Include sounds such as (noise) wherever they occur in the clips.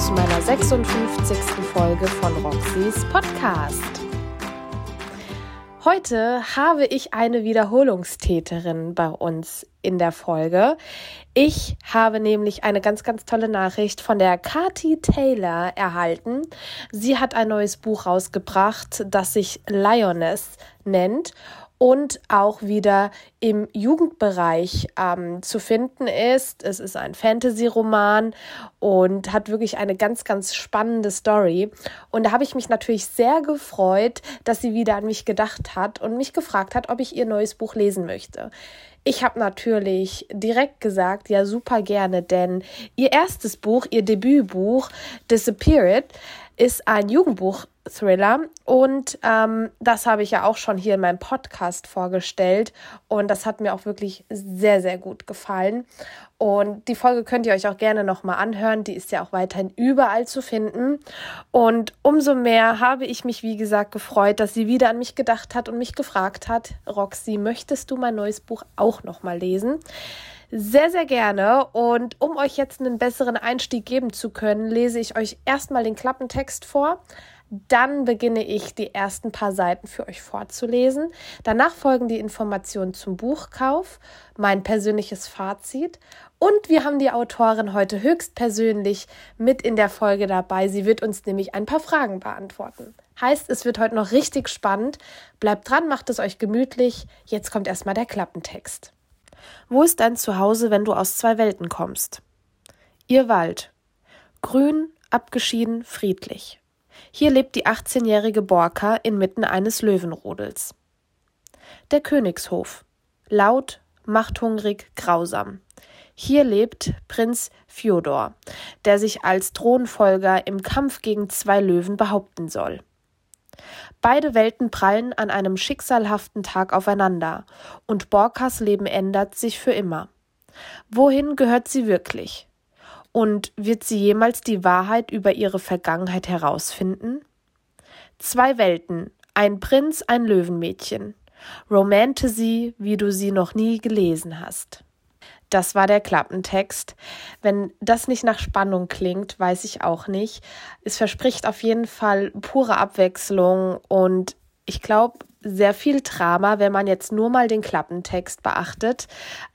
zu meiner 56. Folge von Roxys Podcast. Heute habe ich eine Wiederholungstäterin bei uns in der Folge. Ich habe nämlich eine ganz, ganz tolle Nachricht von der Kati Taylor erhalten. Sie hat ein neues Buch rausgebracht, das sich Lioness nennt und auch wieder im Jugendbereich ähm, zu finden ist. Es ist ein Fantasy-Roman und hat wirklich eine ganz, ganz spannende Story. Und da habe ich mich natürlich sehr gefreut, dass sie wieder an mich gedacht hat und mich gefragt hat, ob ich ihr neues Buch lesen möchte. Ich habe natürlich direkt gesagt, ja, super gerne, denn ihr erstes Buch, ihr Debütbuch, Disappeared, ist ein Jugendbuch-Thriller und ähm, das habe ich ja auch schon hier in meinem Podcast vorgestellt und das hat mir auch wirklich sehr, sehr gut gefallen. Und die Folge könnt ihr euch auch gerne nochmal anhören, die ist ja auch weiterhin überall zu finden. Und umso mehr habe ich mich, wie gesagt, gefreut, dass sie wieder an mich gedacht hat und mich gefragt hat, Roxy, möchtest du mein neues Buch auch nochmal lesen? Sehr, sehr gerne. Und um euch jetzt einen besseren Einstieg geben zu können, lese ich euch erstmal den Klappentext vor. Dann beginne ich die ersten paar Seiten für euch vorzulesen. Danach folgen die Informationen zum Buchkauf, mein persönliches Fazit und wir haben die Autorin heute höchstpersönlich mit in der Folge dabei. Sie wird uns nämlich ein paar Fragen beantworten. Heißt, es wird heute noch richtig spannend. Bleibt dran, macht es euch gemütlich. Jetzt kommt erstmal der Klappentext. Wo ist dein Zuhause, wenn du aus zwei Welten kommst? Ihr Wald. Grün, abgeschieden, friedlich. Hier lebt die 18-jährige Borka inmitten eines Löwenrudels. Der Königshof. Laut, machthungrig, grausam. Hier lebt Prinz Fjodor, der sich als Thronfolger im Kampf gegen zwei Löwen behaupten soll. Beide Welten prallen an einem schicksalhaften Tag aufeinander, und Borkas Leben ändert sich für immer. Wohin gehört sie wirklich? Und wird sie jemals die Wahrheit über ihre Vergangenheit herausfinden? Zwei Welten, ein Prinz, ein Löwenmädchen. Romante sie, wie du sie noch nie gelesen hast. Das war der Klappentext. Wenn das nicht nach Spannung klingt, weiß ich auch nicht. Es verspricht auf jeden Fall pure Abwechslung und ich glaube, sehr viel Drama, wenn man jetzt nur mal den Klappentext beachtet,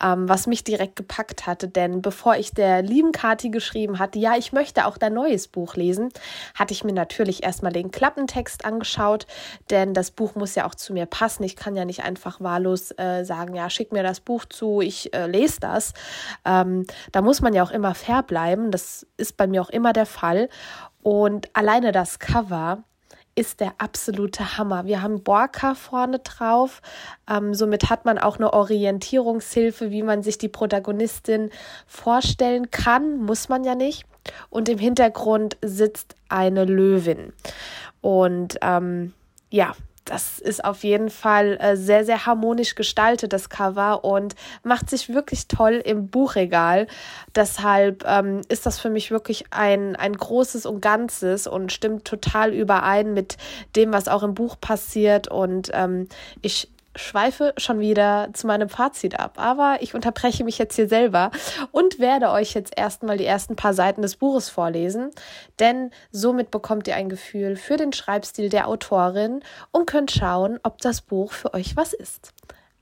ähm, was mich direkt gepackt hatte. Denn bevor ich der lieben Kati geschrieben hatte, ja, ich möchte auch dein neues Buch lesen, hatte ich mir natürlich erstmal den Klappentext angeschaut, denn das Buch muss ja auch zu mir passen. Ich kann ja nicht einfach wahllos äh, sagen, ja, schick mir das Buch zu, ich äh, lese das. Ähm, da muss man ja auch immer fair bleiben. Das ist bei mir auch immer der Fall. Und alleine das Cover ist der absolute Hammer. Wir haben Borka vorne drauf. Ähm, somit hat man auch eine Orientierungshilfe, wie man sich die Protagonistin vorstellen kann. Muss man ja nicht. Und im Hintergrund sitzt eine Löwin. Und ähm, ja, das ist auf jeden Fall äh, sehr, sehr harmonisch gestaltet, das Cover, und macht sich wirklich toll im Buchregal. Deshalb ähm, ist das für mich wirklich ein, ein großes und Ganzes und stimmt total überein mit dem, was auch im Buch passiert. Und ähm, ich schweife schon wieder zu meinem Fazit ab. Aber ich unterbreche mich jetzt hier selber und werde euch jetzt erstmal die ersten paar Seiten des Buches vorlesen, denn somit bekommt ihr ein Gefühl für den Schreibstil der Autorin und könnt schauen, ob das Buch für euch was ist.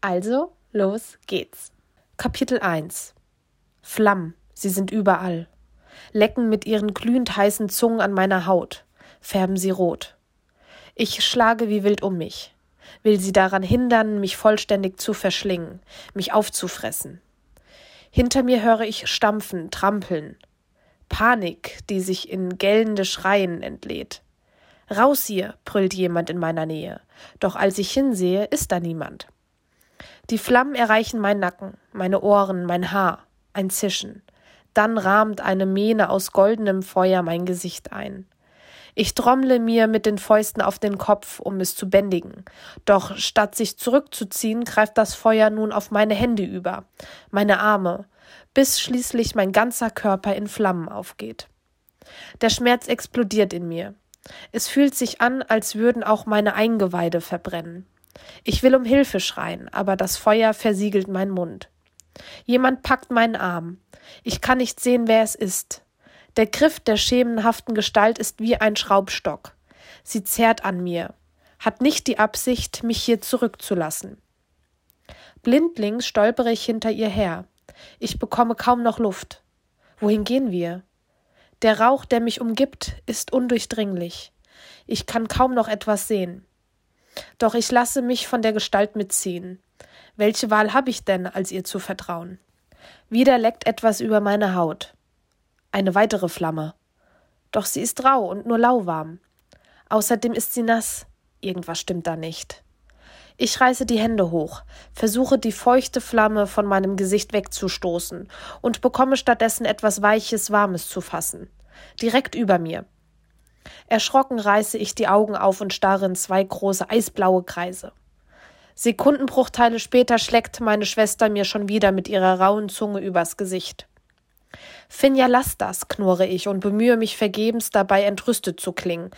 Also, los geht's. Kapitel 1 Flammen, sie sind überall. Lecken mit ihren glühend heißen Zungen an meiner Haut, färben sie rot. Ich schlage wie wild um mich will sie daran hindern, mich vollständig zu verschlingen, mich aufzufressen. Hinter mir höre ich Stampfen, Trampeln. Panik, die sich in gellende Schreien entlädt. Raus hier, brüllt jemand in meiner Nähe, doch als ich hinsehe, ist da niemand. Die Flammen erreichen meinen Nacken, meine Ohren, mein Haar, ein Zischen. Dann rahmt eine Mähne aus goldenem Feuer mein Gesicht ein. Ich trommle mir mit den Fäusten auf den Kopf, um es zu bändigen. Doch statt sich zurückzuziehen, greift das Feuer nun auf meine Hände über, meine Arme, bis schließlich mein ganzer Körper in Flammen aufgeht. Der Schmerz explodiert in mir. Es fühlt sich an, als würden auch meine Eingeweide verbrennen. Ich will um Hilfe schreien, aber das Feuer versiegelt meinen Mund. Jemand packt meinen Arm. Ich kann nicht sehen, wer es ist. Der Griff der schemenhaften Gestalt ist wie ein Schraubstock. Sie zerrt an mir, hat nicht die Absicht, mich hier zurückzulassen. Blindlings stolpere ich hinter ihr her. Ich bekomme kaum noch Luft. Wohin gehen wir? Der Rauch, der mich umgibt, ist undurchdringlich. Ich kann kaum noch etwas sehen. Doch ich lasse mich von der Gestalt mitziehen. Welche Wahl habe ich denn, als ihr zu vertrauen? Wieder leckt etwas über meine Haut. Eine weitere Flamme. Doch sie ist rau und nur lauwarm. Außerdem ist sie nass. Irgendwas stimmt da nicht. Ich reiße die Hände hoch, versuche die feuchte Flamme von meinem Gesicht wegzustoßen und bekomme stattdessen etwas Weiches, Warmes zu fassen. Direkt über mir. Erschrocken reiße ich die Augen auf und starre in zwei große eisblaue Kreise. Sekundenbruchteile später schlägt meine Schwester mir schon wieder mit ihrer rauen Zunge übers Gesicht. Finja, lass das, knurre ich und bemühe mich vergebens dabei entrüstet zu klingen.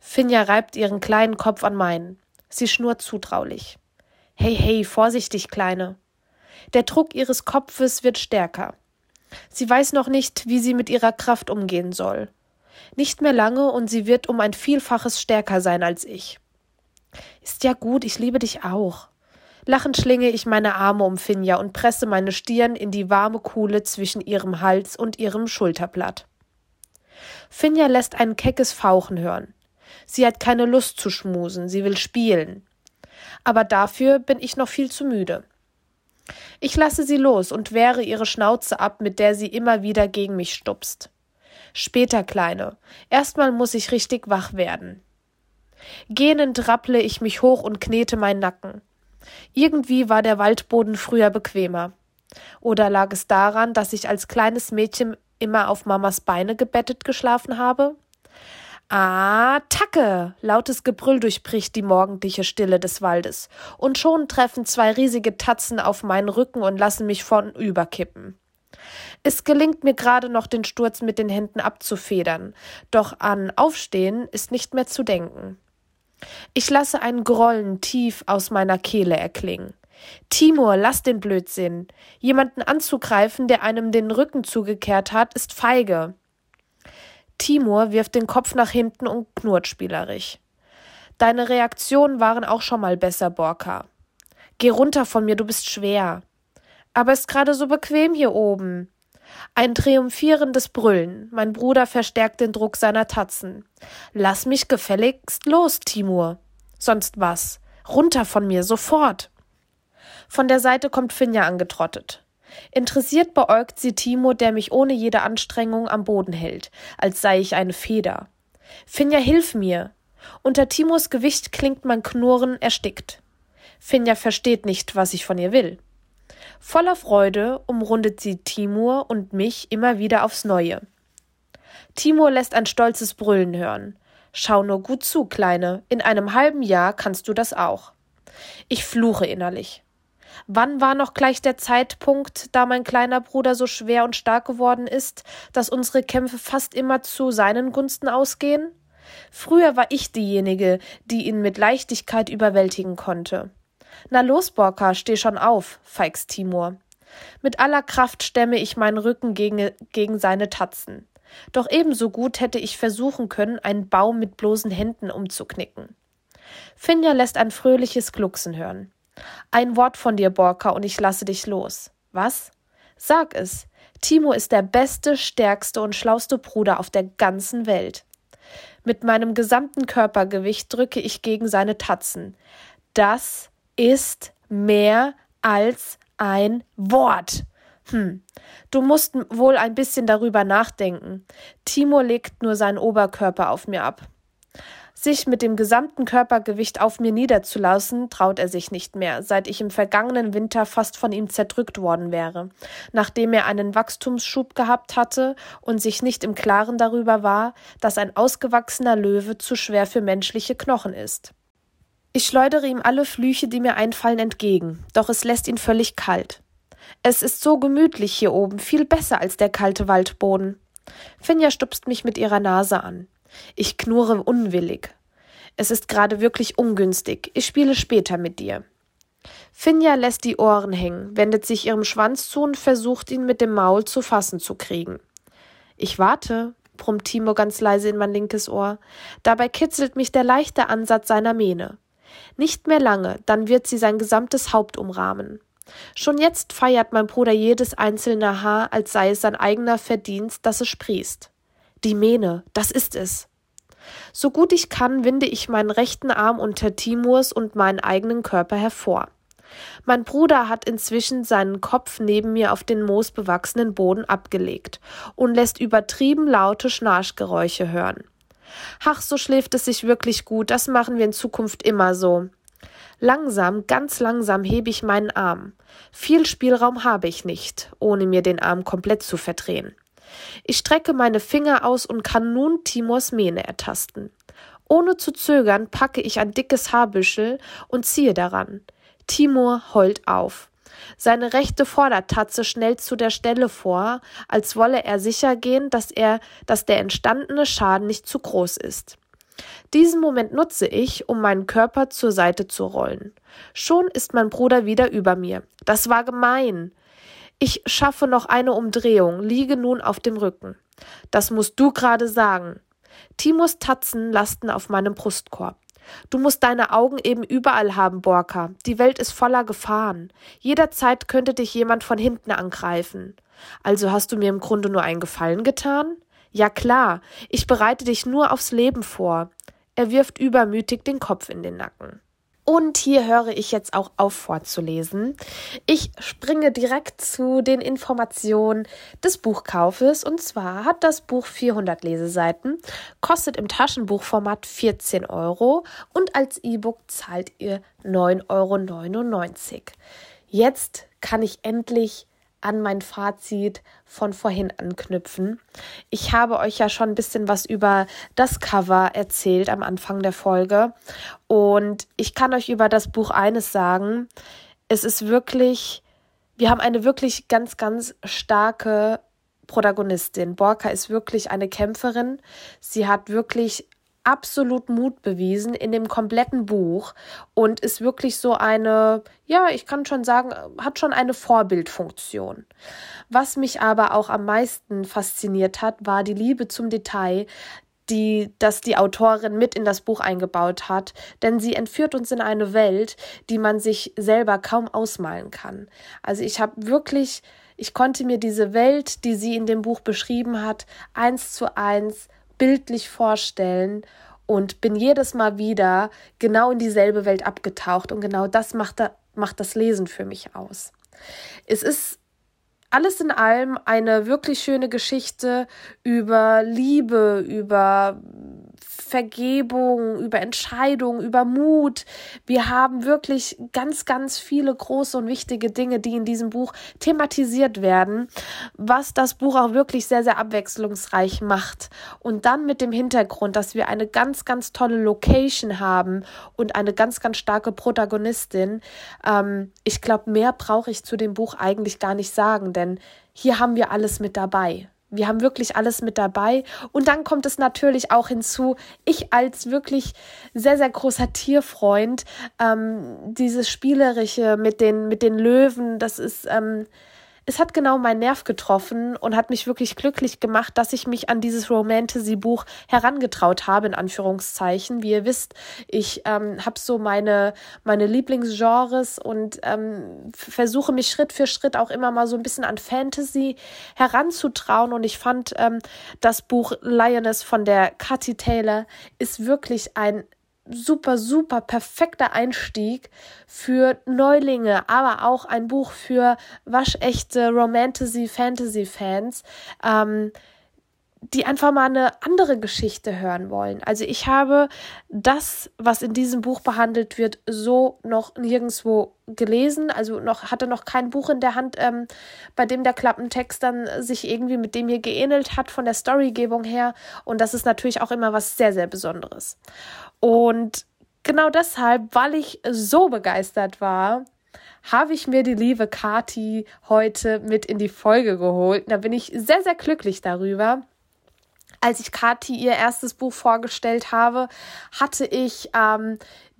Finja reibt ihren kleinen Kopf an meinen. Sie schnurrt zutraulich. Hey, hey, vorsichtig, Kleine. Der Druck ihres Kopfes wird stärker. Sie weiß noch nicht, wie sie mit ihrer Kraft umgehen soll. Nicht mehr lange und sie wird um ein Vielfaches stärker sein als ich. Ist ja gut, ich liebe dich auch. Lachend schlinge ich meine Arme um Finja und presse meine Stirn in die warme Kuhle zwischen ihrem Hals und ihrem Schulterblatt. Finja lässt ein keckes Fauchen hören. Sie hat keine Lust zu schmusen, sie will spielen. Aber dafür bin ich noch viel zu müde. Ich lasse sie los und wehre ihre Schnauze ab, mit der sie immer wieder gegen mich stupst. Später, Kleine. Erstmal muss ich richtig wach werden. Gähnend rapple ich mich hoch und knete meinen Nacken. Irgendwie war der Waldboden früher bequemer. Oder lag es daran, dass ich als kleines Mädchen immer auf Mamas Beine gebettet geschlafen habe? Attacke! Lautes Gebrüll durchbricht die morgendliche Stille des Waldes, und schon treffen zwei riesige Tatzen auf meinen Rücken und lassen mich vornüberkippen. Es gelingt mir gerade noch, den Sturz mit den Händen abzufedern, doch an Aufstehen ist nicht mehr zu denken. Ich lasse ein Grollen tief aus meiner Kehle erklingen. Timur, lass den Blödsinn. Jemanden anzugreifen, der einem den Rücken zugekehrt hat, ist feige. Timur wirft den Kopf nach hinten und knurrt spielerisch. Deine Reaktionen waren auch schon mal besser, Borka. Geh runter von mir, du bist schwer. Aber ist gerade so bequem hier oben. Ein triumphierendes Brüllen. Mein Bruder verstärkt den Druck seiner Tatzen. Lass mich gefälligst los, Timur. Sonst was. Runter von mir, sofort. Von der Seite kommt Finja angetrottet. Interessiert beäugt sie Timo, der mich ohne jede Anstrengung am Boden hält, als sei ich eine Feder. Finja, hilf mir! Unter Timos Gewicht klingt mein Knurren erstickt. Finja versteht nicht, was ich von ihr will. Voller Freude umrundet sie Timur und mich immer wieder aufs Neue. Timur lässt ein stolzes Brüllen hören. Schau nur gut zu, Kleine, in einem halben Jahr kannst du das auch. Ich fluche innerlich. Wann war noch gleich der Zeitpunkt, da mein kleiner Bruder so schwer und stark geworden ist, dass unsere Kämpfe fast immer zu seinen Gunsten ausgehen? Früher war ich diejenige, die ihn mit Leichtigkeit überwältigen konnte. Na los, Borka, steh schon auf, feixt Timur. Mit aller Kraft stemme ich meinen Rücken gegen, gegen seine Tatzen. Doch ebenso gut hätte ich versuchen können, einen Baum mit bloßen Händen umzuknicken. Finja lässt ein fröhliches Glucksen hören. Ein Wort von dir, Borka, und ich lasse dich los. Was? Sag es. Timo ist der beste, stärkste und schlauste Bruder auf der ganzen Welt. Mit meinem gesamten Körpergewicht drücke ich gegen seine Tatzen. Das ist mehr als ein Wort. Hm, du musst wohl ein bisschen darüber nachdenken. Timo legt nur seinen Oberkörper auf mir ab. Sich mit dem gesamten Körpergewicht auf mir niederzulassen, traut er sich nicht mehr, seit ich im vergangenen Winter fast von ihm zerdrückt worden wäre, nachdem er einen Wachstumsschub gehabt hatte und sich nicht im Klaren darüber war, dass ein ausgewachsener Löwe zu schwer für menschliche Knochen ist. Ich schleudere ihm alle Flüche, die mir einfallen, entgegen, doch es lässt ihn völlig kalt. Es ist so gemütlich hier oben, viel besser als der kalte Waldboden. Finja stupst mich mit ihrer Nase an. Ich knurre unwillig. Es ist gerade wirklich ungünstig. Ich spiele später mit dir. Finja lässt die Ohren hängen, wendet sich ihrem Schwanz zu und versucht ihn mit dem Maul zu fassen zu kriegen. Ich warte, brummt Timo ganz leise in mein linkes Ohr. Dabei kitzelt mich der leichte Ansatz seiner Mähne. Nicht mehr lange, dann wird sie sein gesamtes Haupt umrahmen. Schon jetzt feiert mein Bruder jedes einzelne Haar, als sei es sein eigener Verdienst, dass es sprießt. Die Mähne, das ist es. So gut ich kann, winde ich meinen rechten Arm unter Timurs und meinen eigenen Körper hervor. Mein Bruder hat inzwischen seinen Kopf neben mir auf den moosbewachsenen Boden abgelegt und lässt übertrieben laute Schnarchgeräusche hören. Ach, so schläft es sich wirklich gut, das machen wir in Zukunft immer so. Langsam, ganz langsam hebe ich meinen Arm. Viel Spielraum habe ich nicht, ohne mir den Arm komplett zu verdrehen. Ich strecke meine Finger aus und kann nun Timors Mähne ertasten. Ohne zu zögern packe ich ein dickes Haarbüschel und ziehe daran. Timur heult auf. Seine rechte Vordertatze schnellt zu der Stelle vor, als wolle er sicher gehen, dass er, dass der entstandene Schaden nicht zu groß ist. Diesen Moment nutze ich, um meinen Körper zur Seite zu rollen. Schon ist mein Bruder wieder über mir. Das war gemein. Ich schaffe noch eine Umdrehung, liege nun auf dem Rücken. Das musst du gerade sagen. Timos Tatzen lasten auf meinem Brustkorb. Du musst deine Augen eben überall haben, Borka. Die Welt ist voller Gefahren. Jederzeit könnte dich jemand von hinten angreifen. Also hast du mir im Grunde nur einen Gefallen getan? Ja klar, ich bereite dich nur aufs Leben vor. Er wirft übermütig den Kopf in den Nacken. Und hier höre ich jetzt auch auf vorzulesen. Ich springe direkt zu den Informationen des Buchkaufes. Und zwar hat das Buch 400 Leseseiten, kostet im Taschenbuchformat 14 Euro und als E-Book zahlt ihr 9,99 Euro. Jetzt kann ich endlich an mein Fazit von vorhin anknüpfen. Ich habe euch ja schon ein bisschen was über das Cover erzählt am Anfang der Folge und ich kann euch über das Buch eines sagen. Es ist wirklich, wir haben eine wirklich ganz, ganz starke Protagonistin. Borka ist wirklich eine Kämpferin. Sie hat wirklich absolut Mut bewiesen in dem kompletten Buch und ist wirklich so eine, ja, ich kann schon sagen, hat schon eine Vorbildfunktion. Was mich aber auch am meisten fasziniert hat, war die Liebe zum Detail, die, dass die Autorin mit in das Buch eingebaut hat, denn sie entführt uns in eine Welt, die man sich selber kaum ausmalen kann. Also ich habe wirklich, ich konnte mir diese Welt, die sie in dem Buch beschrieben hat, eins zu eins bildlich vorstellen und bin jedes Mal wieder genau in dieselbe Welt abgetaucht und genau das macht, da, macht das Lesen für mich aus. Es ist alles in allem eine wirklich schöne Geschichte über Liebe, über Vergebung, über Entscheidung, über Mut. Wir haben wirklich ganz, ganz viele große und wichtige Dinge, die in diesem Buch thematisiert werden, was das Buch auch wirklich sehr, sehr abwechslungsreich macht. Und dann mit dem Hintergrund, dass wir eine ganz, ganz tolle Location haben und eine ganz, ganz starke Protagonistin. Ähm, ich glaube, mehr brauche ich zu dem Buch eigentlich gar nicht sagen, denn hier haben wir alles mit dabei. Wir haben wirklich alles mit dabei. Und dann kommt es natürlich auch hinzu, ich als wirklich sehr, sehr großer Tierfreund, ähm, dieses Spielerische mit den, mit den Löwen, das ist, ähm, es hat genau meinen Nerv getroffen und hat mich wirklich glücklich gemacht, dass ich mich an dieses Romantasy-Buch herangetraut habe, in Anführungszeichen. Wie ihr wisst, ich ähm, habe so meine, meine Lieblingsgenres und ähm, versuche mich Schritt für Schritt auch immer mal so ein bisschen an Fantasy heranzutrauen. Und ich fand ähm, das Buch Lioness von der Cathy Taylor ist wirklich ein super, super perfekter Einstieg für Neulinge, aber auch ein Buch für waschechte Romantasy, Fantasy-Fans. Ähm, die einfach mal eine andere Geschichte hören wollen. Also ich habe das, was in diesem Buch behandelt wird, so noch nirgendwo gelesen. Also noch hatte noch kein Buch in der Hand, ähm, bei dem der Klappentext dann sich irgendwie mit dem hier geähnelt hat von der Storygebung her. Und das ist natürlich auch immer was sehr, sehr Besonderes. Und genau deshalb, weil ich so begeistert war, habe ich mir die liebe Kati heute mit in die Folge geholt. Da bin ich sehr, sehr glücklich darüber als ich Kathi ihr erstes Buch vorgestellt habe, hatte ich ähm,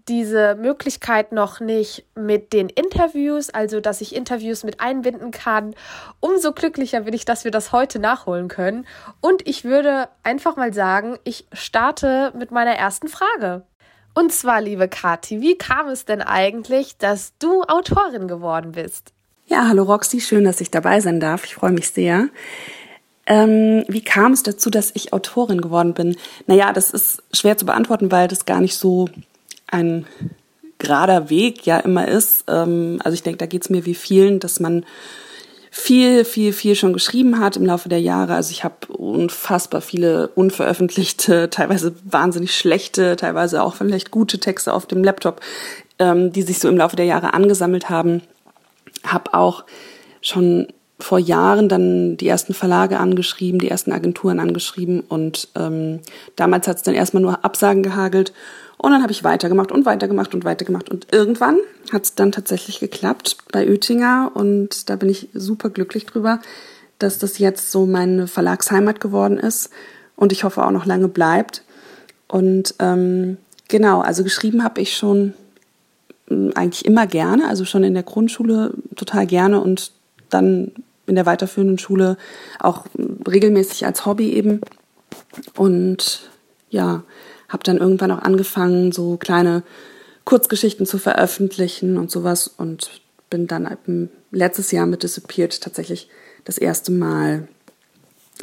diese Möglichkeit noch nicht mit den Interviews, also dass ich Interviews mit einbinden kann. Umso glücklicher bin ich, dass wir das heute nachholen können. Und ich würde einfach mal sagen, ich starte mit meiner ersten Frage. Und zwar, liebe Kathi, wie kam es denn eigentlich, dass du Autorin geworden bist? Ja, hallo Roxy, schön, dass ich dabei sein darf. Ich freue mich sehr. Ähm, wie kam es dazu, dass ich Autorin geworden bin? Naja, das ist schwer zu beantworten, weil das gar nicht so ein gerader Weg ja immer ist. Ähm, also ich denke, da geht es mir wie vielen, dass man viel, viel, viel schon geschrieben hat im Laufe der Jahre. Also ich habe unfassbar viele unveröffentlichte, (laughs) teilweise wahnsinnig schlechte, teilweise auch vielleicht gute Texte auf dem Laptop, ähm, die sich so im Laufe der Jahre angesammelt haben. Hab auch schon vor Jahren dann die ersten Verlage angeschrieben, die ersten Agenturen angeschrieben und ähm, damals hat es dann erstmal nur Absagen gehagelt und dann habe ich weitergemacht und weitergemacht und weitergemacht. Und irgendwann hat es dann tatsächlich geklappt bei Oettinger. Und da bin ich super glücklich drüber, dass das jetzt so meine Verlagsheimat geworden ist. Und ich hoffe auch noch lange bleibt. Und ähm, genau, also geschrieben habe ich schon hm, eigentlich immer gerne, also schon in der Grundschule total gerne und dann in der weiterführenden Schule auch regelmäßig als Hobby eben. Und ja, habe dann irgendwann auch angefangen, so kleine Kurzgeschichten zu veröffentlichen und sowas und bin dann letztes Jahr mit Disappeared tatsächlich das erste Mal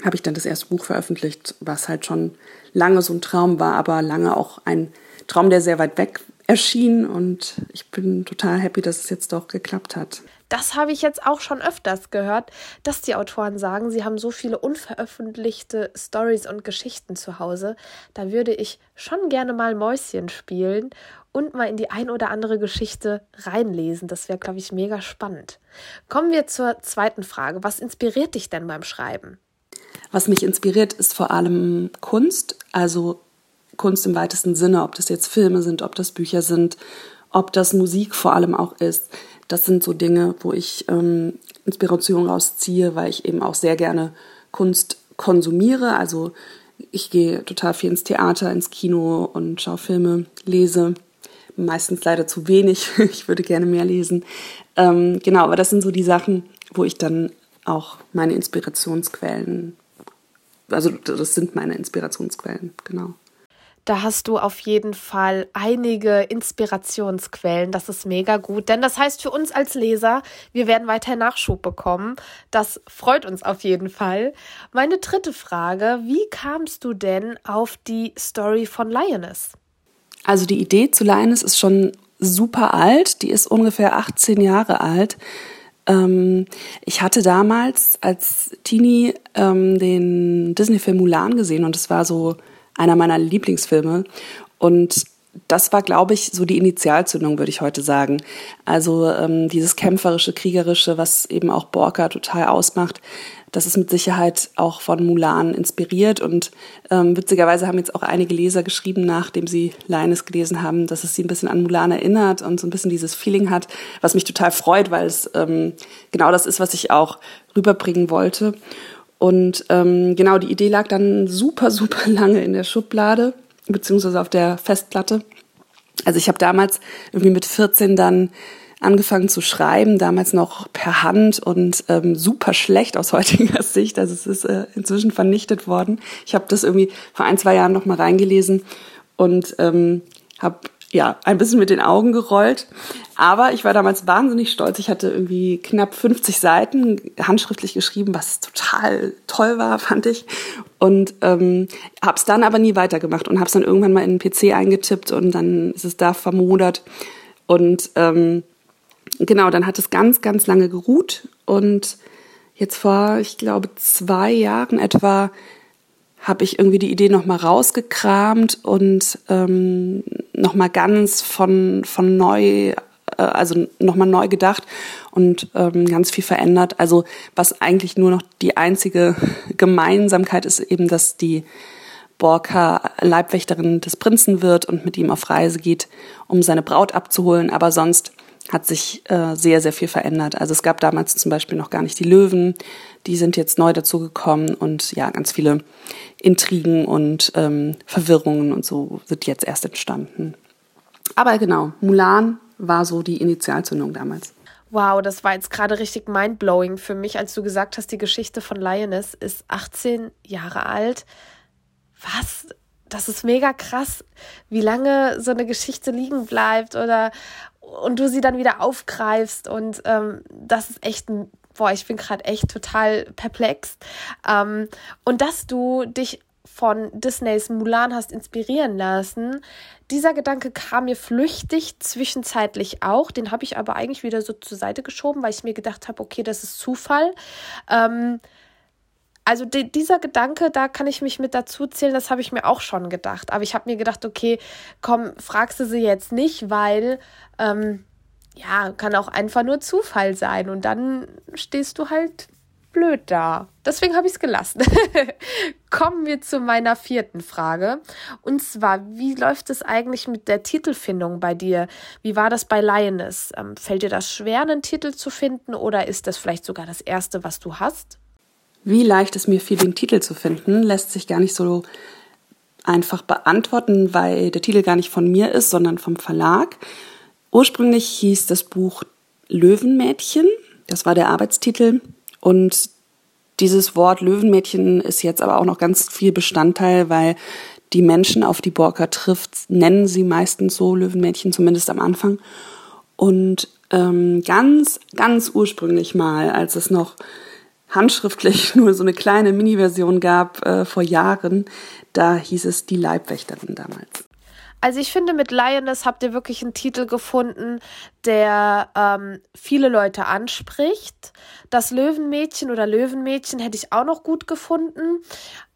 habe ich dann das erste Buch veröffentlicht, was halt schon lange so ein Traum war, aber lange auch ein Traum, der sehr weit weg erschien und ich bin total happy, dass es jetzt doch geklappt hat. Das habe ich jetzt auch schon öfters gehört, dass die Autoren sagen, sie haben so viele unveröffentlichte Stories und Geschichten zu Hause. Da würde ich schon gerne mal Mäuschen spielen und mal in die ein oder andere Geschichte reinlesen. Das wäre, glaube ich, mega spannend. Kommen wir zur zweiten Frage. Was inspiriert dich denn beim Schreiben? Was mich inspiriert, ist vor allem Kunst, also Kunst im weitesten Sinne, ob das jetzt Filme sind, ob das Bücher sind, ob das Musik vor allem auch ist. Das sind so Dinge, wo ich ähm, Inspiration rausziehe, weil ich eben auch sehr gerne Kunst konsumiere. Also ich gehe total viel ins Theater, ins Kino und schaue Filme, lese. Meistens leider zu wenig. (laughs) Ich würde gerne mehr lesen. Ähm, genau, aber das sind so die Sachen, wo ich dann auch meine Inspirationsquellen, also das sind meine Inspirationsquellen, genau. Da hast du auf jeden Fall einige Inspirationsquellen. Das ist mega gut. Denn das heißt für uns als Leser, wir werden weiter Nachschub bekommen. Das freut uns auf jeden Fall. Meine dritte Frage, wie kamst du denn auf die Story von Lioness? Also die Idee zu Lioness ist schon super alt. Die ist ungefähr 18 Jahre alt. Ähm, ich hatte damals als Teenie ähm, den Disney-Film Mulan gesehen und es war so einer meiner Lieblingsfilme. Und das war, glaube ich, so die Initialzündung, würde ich heute sagen. Also ähm, dieses kämpferische, kriegerische, was eben auch Borka total ausmacht, das ist mit Sicherheit auch von Mulan inspiriert. Und ähm, witzigerweise haben jetzt auch einige Leser geschrieben, nachdem sie Leines gelesen haben, dass es sie ein bisschen an Mulan erinnert und so ein bisschen dieses Feeling hat, was mich total freut, weil es ähm, genau das ist, was ich auch rüberbringen wollte. Und ähm, genau, die Idee lag dann super, (laughs) super lange in der Schublade, beziehungsweise auf der Festplatte. Also ich habe damals irgendwie mit 14 dann angefangen zu schreiben, damals noch per Hand und ähm, super schlecht aus (laughs) heutiger Sicht. Also es ist äh, inzwischen vernichtet worden. Ich habe das irgendwie vor ein, zwei Jahren noch mal reingelesen und ähm, habe ja, ein bisschen mit den Augen gerollt. Aber ich war damals wahnsinnig stolz. Ich hatte irgendwie knapp 50 Seiten handschriftlich geschrieben, was total toll war, (laughs) fand ich. Und ähm, habe es dann aber nie weitergemacht und habe es dann irgendwann mal in den PC eingetippt und dann ist es da vermodert. Und ähm, genau, dann hat es ganz, ganz lange geruht. Und jetzt vor, ich glaube, zwei Jahren etwa habe ich irgendwie die Idee nochmal rausgekramt und ähm, nochmal ganz von, von neu, äh, also nochmal neu gedacht und ähm, ganz viel verändert. Also was eigentlich nur noch die einzige (laughs) Gemeinsamkeit ist eben, dass die Borka Leibwächterin des Prinzen wird und mit ihm auf Reise geht, um seine Braut abzuholen. Aber sonst hat sich äh, sehr, sehr viel verändert. Also es gab damals zum Beispiel noch gar nicht die Löwen, die sind jetzt neu dazugekommen und ja, ganz viele Intrigen und ähm, Verwirrungen und so sind jetzt erst entstanden. aber genau, Mulan war so die Initialzündung damals. Wow, das war jetzt gerade richtig mindblowing für mich, als du gesagt hast, die Geschichte von Lioness ist 18 Jahre alt. Was? Das ist mega krass, wie lange so eine Geschichte liegen bleibt oder und du sie dann wieder aufgreifst und ähm, das ist echt ein boah, ich bin gerade echt total perplex. Ähm, und dass du dich von Disneys Mulan hast inspirieren lassen. Dieser Gedanke kam mir flüchtig, zwischenzeitlich auch. Den habe ich aber eigentlich wieder so zur Seite geschoben, weil ich mir gedacht habe, okay, das ist Zufall. Ähm, also die, dieser Gedanke, da kann ich mich mit dazu zählen, das habe ich mir auch schon gedacht. Aber ich habe mir gedacht, okay, komm, fragst du sie jetzt nicht, weil ähm, ja, kann auch einfach nur Zufall sein. Und dann stehst du halt blöd da. Deswegen habe ich es gelassen. (laughs) Kommen wir zu meiner vierten Frage. Und zwar, wie läuft es eigentlich mit der Titelfindung bei dir? Wie war das bei Lioness? Ähm, fällt dir das schwer, einen Titel zu finden oder ist das vielleicht sogar das erste, was du hast? Wie leicht es mir fiel, den Titel zu finden, lässt sich gar nicht so einfach beantworten, weil der Titel gar nicht von mir ist, sondern vom Verlag. Ursprünglich hieß das Buch Löwenmädchen. Das war der Arbeitstitel. Und dieses Wort Löwenmädchen ist jetzt aber auch noch ganz viel Bestandteil, weil die Menschen, auf die Borka trifft, nennen sie meistens so Löwenmädchen, zumindest am Anfang. Und ähm, ganz, ganz ursprünglich mal, als es noch handschriftlich (laughs) nur so eine kleine Mini-Version gab äh, vor Jahren, da hieß es die Leibwächterin damals. Also ich finde, mit Lioness habt ihr wirklich einen Titel gefunden, der ähm, viele Leute anspricht. Das Löwenmädchen oder Löwenmädchen hätte ich auch noch gut gefunden.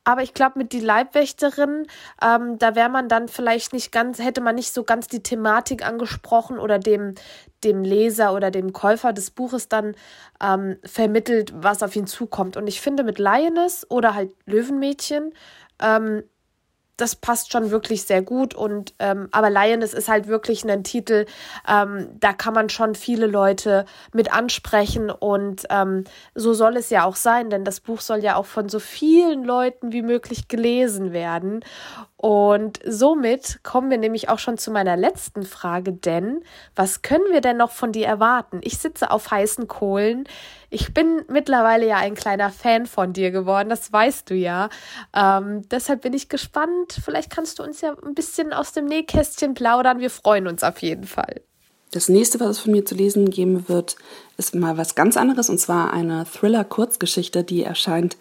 Aber ich glaube, mit die Leibwächterin, ähm, da wäre man dann vielleicht nicht ganz, hätte man nicht so ganz die Thematik angesprochen oder dem, dem Leser oder dem Käufer des Buches dann ähm, vermittelt, was auf ihn zukommt. Und ich finde, mit Lioness oder halt Löwenmädchen ähm, das passt schon wirklich sehr gut. Und ähm, aber Lioness ist halt wirklich ein Titel, ähm, da kann man schon viele Leute mit ansprechen und ähm, so soll es ja auch sein, denn das Buch soll ja auch von so vielen Leuten wie möglich gelesen werden. Und somit kommen wir nämlich auch schon zu meiner letzten Frage, denn was können wir denn noch von dir erwarten? Ich sitze auf heißen Kohlen. Ich bin mittlerweile ja ein kleiner Fan von dir geworden, das weißt du ja. Ähm, deshalb bin ich gespannt. Vielleicht kannst du uns ja ein bisschen aus dem Nähkästchen plaudern. Wir freuen uns auf jeden Fall. Das nächste, was es von mir zu lesen geben wird, ist mal was ganz anderes und zwar eine Thriller-Kurzgeschichte, die erscheint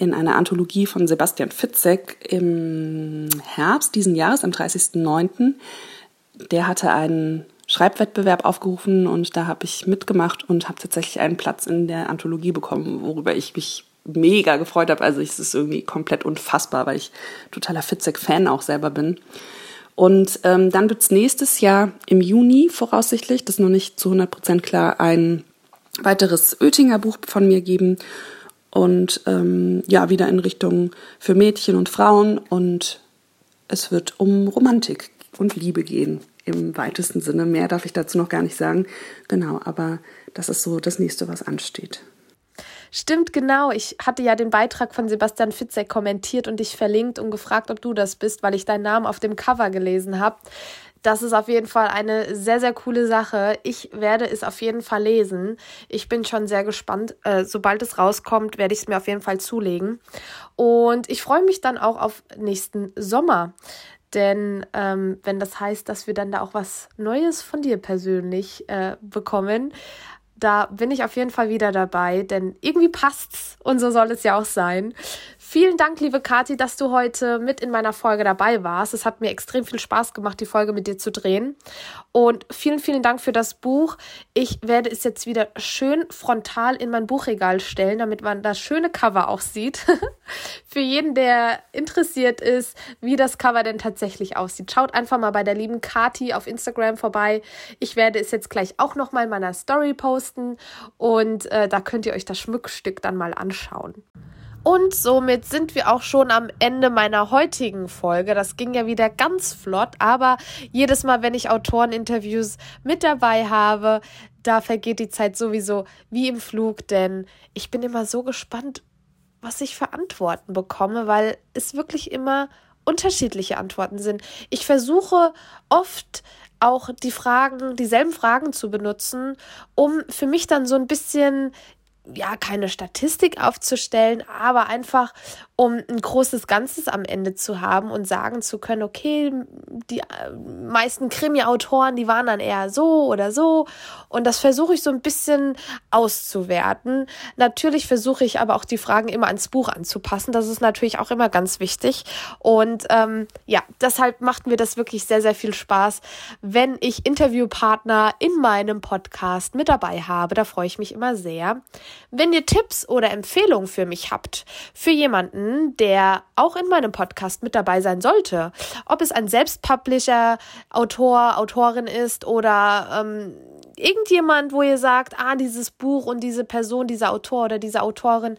in einer Anthologie von Sebastian Fitzek im Herbst diesen Jahres, am 30.09. Der hatte einen Schreibwettbewerb aufgerufen und da habe ich mitgemacht und habe tatsächlich einen Platz in der Anthologie bekommen, worüber ich mich mega gefreut habe. Also es ist irgendwie komplett unfassbar, weil ich totaler Fitzek-Fan auch selber bin. Und ähm, dann wird es nächstes Jahr im Juni voraussichtlich, das ist noch nicht zu 100 Prozent klar, ein weiteres Oettinger Buch von mir geben und ähm, ja, wieder in Richtung für Mädchen und Frauen und es wird um Romantik und Liebe gehen im weitesten Sinne. Mehr darf ich dazu noch gar nicht sagen. Genau, aber das ist so das nächste, was ansteht. Stimmt, genau. Ich hatte ja den Beitrag von Sebastian Fitzek kommentiert und dich verlinkt und gefragt, ob du das bist, weil ich deinen Namen auf dem Cover gelesen habe das ist auf jeden Fall eine sehr, sehr coole Sache. Ich werde es auf jeden Fall lesen. Ich bin schon sehr gespannt. Äh, sobald es rauskommt, werde ich es mir auf jeden Fall zulegen. Und ich freue mich dann auch auf nächsten Sommer. Denn ähm, wenn das heißt, dass wir dann da auch was Neues von dir persönlich äh, bekommen, da bin ich auf jeden Fall wieder dabei, denn irgendwie passt's und so soll es ja auch sein. Vielen Dank, liebe Kathi, dass du heute mit in meiner Folge dabei warst. Es hat mir extrem viel Spaß gemacht, die Folge mit dir zu drehen. Und vielen, vielen Dank für das Buch. Ich werde es jetzt wieder schön frontal in mein Buchregal stellen, damit man das schöne Cover auch sieht. (laughs) für jeden, der interessiert ist, wie das Cover denn tatsächlich aussieht. Schaut einfach mal bei der lieben Kathi auf Instagram vorbei. Ich werde es jetzt gleich auch noch mal in meiner Story posten und äh, da könnt ihr euch das Schmuckstück dann mal anschauen. Und somit sind wir auch schon am Ende meiner heutigen Folge. Das ging ja wieder ganz flott, aber jedes Mal, wenn ich Autoreninterviews mit dabei habe, da vergeht die Zeit sowieso wie im Flug, denn ich bin immer so gespannt, was ich für Antworten bekomme, weil es wirklich immer unterschiedliche Antworten sind. Ich versuche oft auch die Fragen, dieselben Fragen zu benutzen, um für mich dann so ein bisschen ja, keine Statistik aufzustellen, aber einfach, um ein großes Ganzes am Ende zu haben und sagen zu können, okay, die äh, meisten Krimi-Autoren, die waren dann eher so oder so. Und das versuche ich so ein bisschen auszuwerten. Natürlich versuche ich aber auch die Fragen immer ans Buch anzupassen. Das ist natürlich auch immer ganz wichtig. Und ähm, ja, deshalb macht mir das wirklich sehr, sehr viel Spaß, wenn ich Interviewpartner in meinem Podcast mit dabei habe. Da freue ich mich immer sehr. Wenn ihr Tipps oder Empfehlungen für mich habt, für jemanden, der auch in meinem Podcast mit dabei sein sollte, ob es ein Selbstpublisher, Autor, Autorin ist oder ähm, irgendjemand, wo ihr sagt, ah, dieses Buch und diese Person, dieser Autor oder diese Autorin,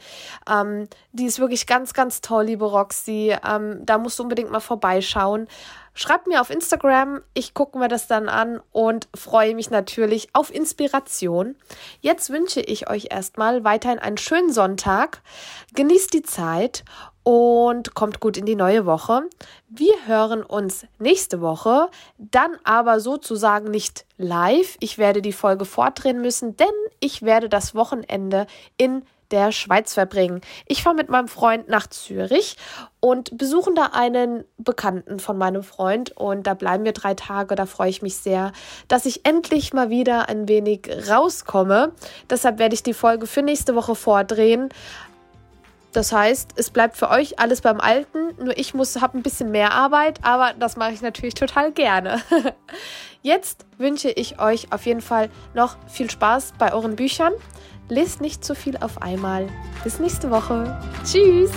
ähm, die ist wirklich ganz, ganz toll, liebe Roxy. Ähm, da musst du unbedingt mal vorbeischauen. Schreibt mir auf Instagram, ich gucke mir das dann an und freue mich natürlich auf Inspiration. Jetzt wünsche ich euch erstmal weiterhin einen schönen Sonntag. Genießt die Zeit und kommt gut in die neue Woche. Wir hören uns nächste Woche, dann aber sozusagen nicht live. Ich werde die Folge fortdrehen müssen, denn ich werde das Wochenende in der Schweiz verbringen. Ich fahre mit meinem Freund nach Zürich und besuchen da einen Bekannten von meinem Freund und da bleiben wir drei Tage. Da freue ich mich sehr, dass ich endlich mal wieder ein wenig rauskomme. Deshalb werde ich die Folge für nächste Woche vordrehen. Das heißt, es bleibt für euch alles beim Alten, nur ich muss habe ein bisschen mehr Arbeit, aber das mache ich natürlich total gerne. (laughs) Jetzt wünsche ich euch auf jeden Fall noch viel Spaß bei euren Büchern. Lest nicht zu viel auf einmal. Bis nächste Woche. Tschüss.